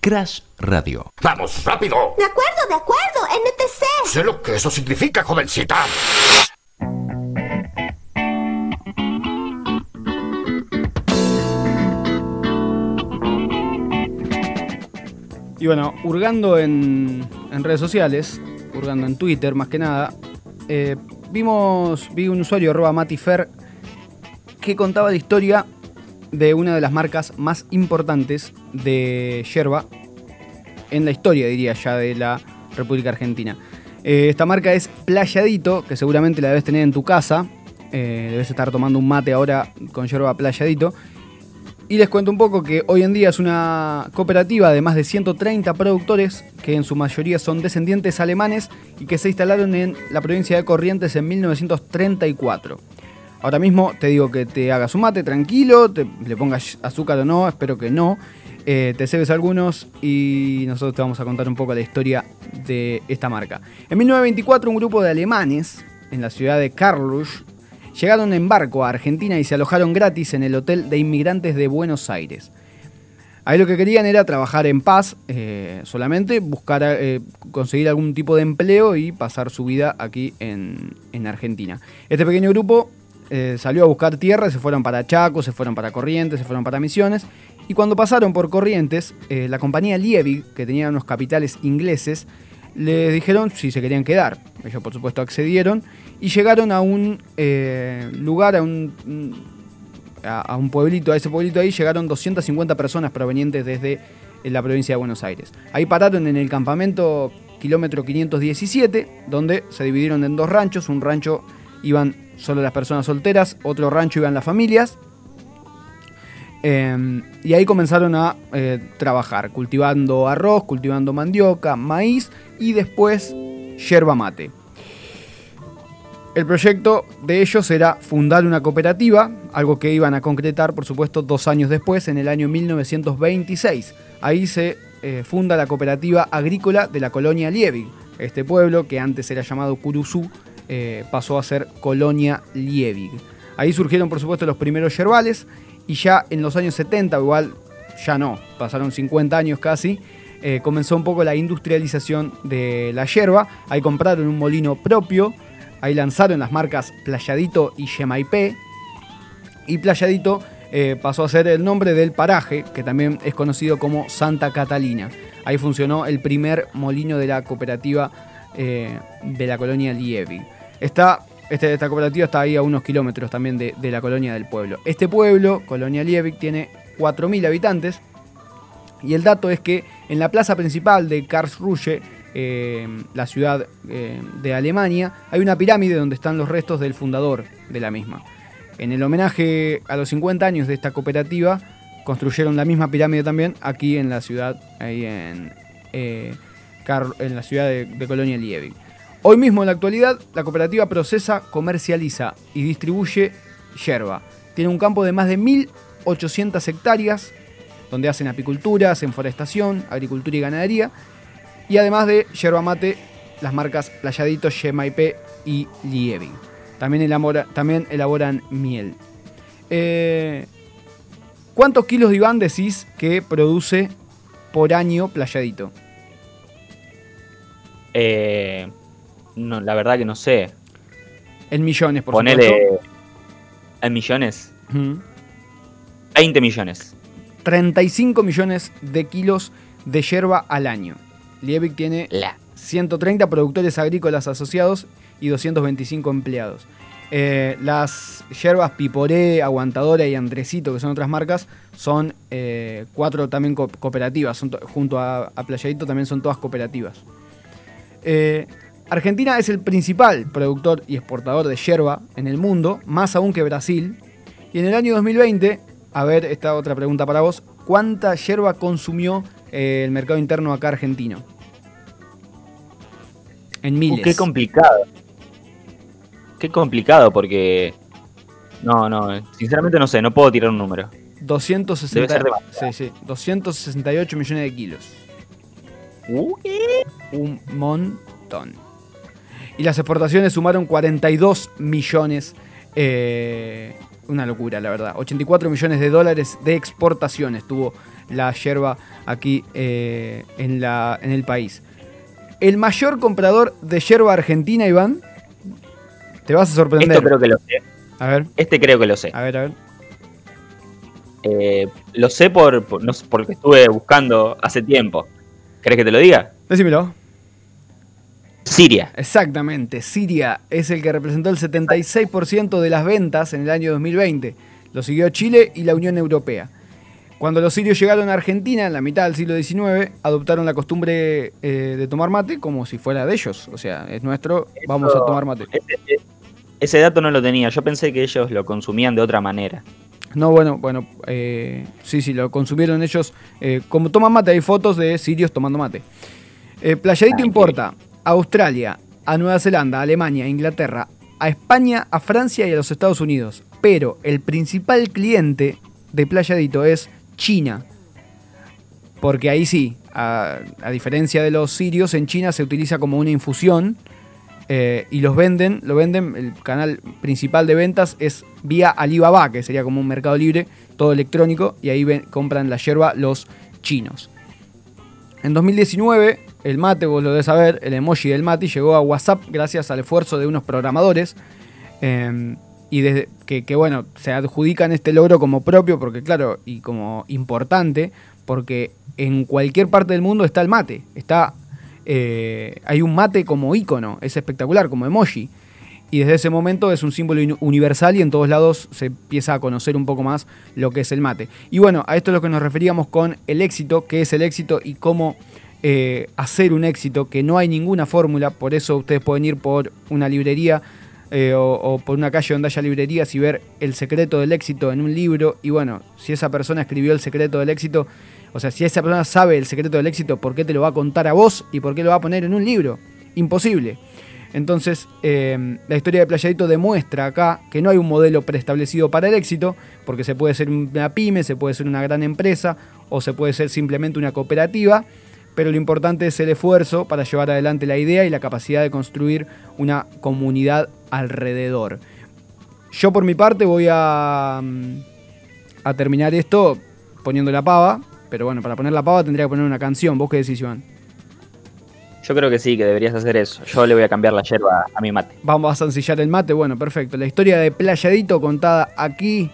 Crash Radio. ¡Vamos, rápido! De acuerdo, de acuerdo, NTC. Sé lo que eso significa, jovencita. Y bueno, hurgando en, en redes sociales, hurgando en Twitter más que nada, eh, vimos, vi un usuario, arroba Matifer, que contaba la historia de una de las marcas más importantes de yerba en la historia, diría ya, de la República Argentina. Eh, esta marca es Playadito, que seguramente la debes tener en tu casa. Eh, debes estar tomando un mate ahora con yerba Playadito. Y les cuento un poco que hoy en día es una cooperativa de más de 130 productores que en su mayoría son descendientes alemanes y que se instalaron en la provincia de Corrientes en 1934. Ahora mismo te digo que te hagas un mate tranquilo, le pongas azúcar o no, espero que no. Eh, te cebes algunos y nosotros te vamos a contar un poco la historia de esta marca. En 1924 un grupo de alemanes en la ciudad de Karlsruhe llegaron en barco a Argentina y se alojaron gratis en el Hotel de Inmigrantes de Buenos Aires. Ahí lo que querían era trabajar en paz eh, solamente, buscar eh, conseguir algún tipo de empleo y pasar su vida aquí en Argentina. Este pequeño grupo eh, salió a buscar tierra, se fueron para Chaco, se fueron para Corrientes, se fueron para Misiones. Y cuando pasaron por Corrientes, eh, la compañía Liebig, que tenía unos capitales ingleses, les dijeron si se querían quedar. Ellos por supuesto accedieron y llegaron a un eh, lugar, a un, a, a un pueblito, a ese pueblito ahí llegaron 250 personas provenientes desde la provincia de Buenos Aires. Ahí pararon en el campamento kilómetro 517, donde se dividieron en dos ranchos. Un rancho iban solo las personas solteras, otro rancho iban las familias. Eh, y ahí comenzaron a eh, trabajar, cultivando arroz, cultivando mandioca, maíz y después yerba mate. El proyecto de ellos era fundar una cooperativa, algo que iban a concretar, por supuesto, dos años después, en el año 1926. Ahí se eh, funda la cooperativa agrícola de la colonia Liebig. Este pueblo, que antes era llamado Curuzú, eh, pasó a ser colonia Liebig. Ahí surgieron, por supuesto, los primeros yerbales y ya en los años 70, igual ya no, pasaron 50 años casi, eh, comenzó un poco la industrialización de la yerba. Ahí compraron un molino propio, ahí lanzaron las marcas Playadito y Yemaipé. Y Playadito eh, pasó a ser el nombre del paraje, que también es conocido como Santa Catalina. Ahí funcionó el primer molino de la cooperativa de la colonia Liebig. Esta, este, esta cooperativa está ahí a unos kilómetros también de, la colonia del pueblo. Este pueblo, Colonia Liebig, tiene 4.000 habitantes. Y el dato es que en la plaza principal de Karlsruhe, eh, la ciudad eh, de Alemania, hay una pirámide donde están los restos del fundador de la misma. En el homenaje a los 50 años de esta cooperativa, construyeron la misma pirámide también aquí en la ciudad, ahí en, eh, en la ciudad de, de Colonia Liebig. Hoy mismo en la actualidad, la cooperativa procesa, comercializa y distribuye yerba. Tiene un campo de más de 1.800 hectáreas, donde hacen apicultura, hacen forestación, agricultura y ganadería. Y además de yerba mate, las marcas Playadito, Yemaipé y elabora- también elaboran miel. Eh, ¿Cuántos kilos de Iván decís que produce por año Playadito? Eh, no, la verdad que no sé. En millones, por Ponele supuesto. en millones. Ujú. 20 millones. 35 millones de kilos de yerba al año. Liebig tiene La. 130 productores agrícolas asociados y 225 empleados. Eh, las yerbas Piporé, Aguantadora y Andresito, que son otras marcas, son eh, cuatro también co- cooperativas. Son junto a, a Playadito también son todas cooperativas. Eh, Argentina es el principal productor y exportador de yerba en el mundo, más aún que Brasil. Y en el año 2020, a ver, esta otra pregunta para vos, ¿cuánta yerba consumió eh, el mercado interno acá argentino? En Uh, miles. qué complicado. Qué complicado porque. No, no, sinceramente no sé, no puedo tirar un número. 260, Debe ser sí, sí, 268 millones de kilos. Un montón. Y las exportaciones sumaron 42 millones. eh, una locura, la verdad. 84 millones de dólares de exportaciones tuvo la yerba aquí eh, en, la, en el país. El mayor comprador de yerba argentina, Iván, te vas a sorprender. Esto creo que lo sé. A ver, Este creo que lo sé. a ver, a ver. Eh, lo sé por, por- no sé, porque estuve buscando hace tiempo. ¿Querés que te lo diga? Decímelo. Siria. Exactamente, Siria es el que representó el 76% de las ventas en el año 2020. Lo siguió Chile y la Unión Europea. Cuando los sirios llegaron a Argentina en la mitad del siglo XIX, adoptaron la costumbre eh, de tomar mate como si fuera de ellos. O sea, es nuestro, vamos a tomar mate. Ese, ese dato no lo tenía. Yo pensé que ellos lo consumían de otra manera. No, bueno, bueno, eh, sí, sí, lo consumieron ellos. eh, como toman mate, hay fotos de sirios tomando mate. Eh, Playadito Ah, importa a Australia, a Nueva Zelanda, a Alemania, a Inglaterra, a España, a Francia y a los Estados Unidos. Pero el principal cliente de Playadito es China. Porque ahí sí, a, diferencia de los sirios, en China se utiliza como una infusión eh, y los venden, lo venden, el canal principal de ventas es vía Alibaba, que sería como un mercado libre, todo electrónico, y ahí compran la yerba los chinos. En 2019, el mate, vos lo debes saber, el emoji del mate llegó a WhatsApp gracias al esfuerzo de unos programadores. eh, y desde que, bueno, se adjudican este logro como propio, porque claro, y como importante, porque en cualquier parte del mundo está el mate. Está, eh, hay un mate como icono, es espectacular, como emoji. Y desde ese momento es un símbolo uni- universal y en todos lados se empieza a conocer un poco más lo que es el mate. Y bueno, a esto es lo que nos referíamos con el éxito, qué es el éxito y cómo eh, hacer un éxito, que no hay ninguna fórmula, por eso ustedes pueden ir por una librería eh, o, por una calle donde haya librerías y ver el secreto del éxito en un libro. Y bueno, si esa persona escribió el secreto del éxito, o sea, si esa persona sabe el secreto del éxito, ¿por qué te lo va a contar a vos y por qué lo va a poner en un libro? Imposible. Entonces, eh, la historia de Playadito demuestra acá que no hay un modelo preestablecido para el éxito, porque se puede ser una pyme, se puede ser una gran empresa o se puede ser simplemente una cooperativa, pero lo importante es el esfuerzo para llevar adelante la idea y la capacidad de construir una comunidad alrededor. Yo por mi parte voy a, mm, a terminar esto poniendo la pava, pero bueno, para poner la pava tendría que poner una canción. ¿Vos qué decís, Iván? Yo creo que sí, que deberías hacer eso. Yo le voy a cambiar la yerba a mi mate. Vamos a zancillar el mate. Bueno, perfecto. La historia de Playadito contada aquí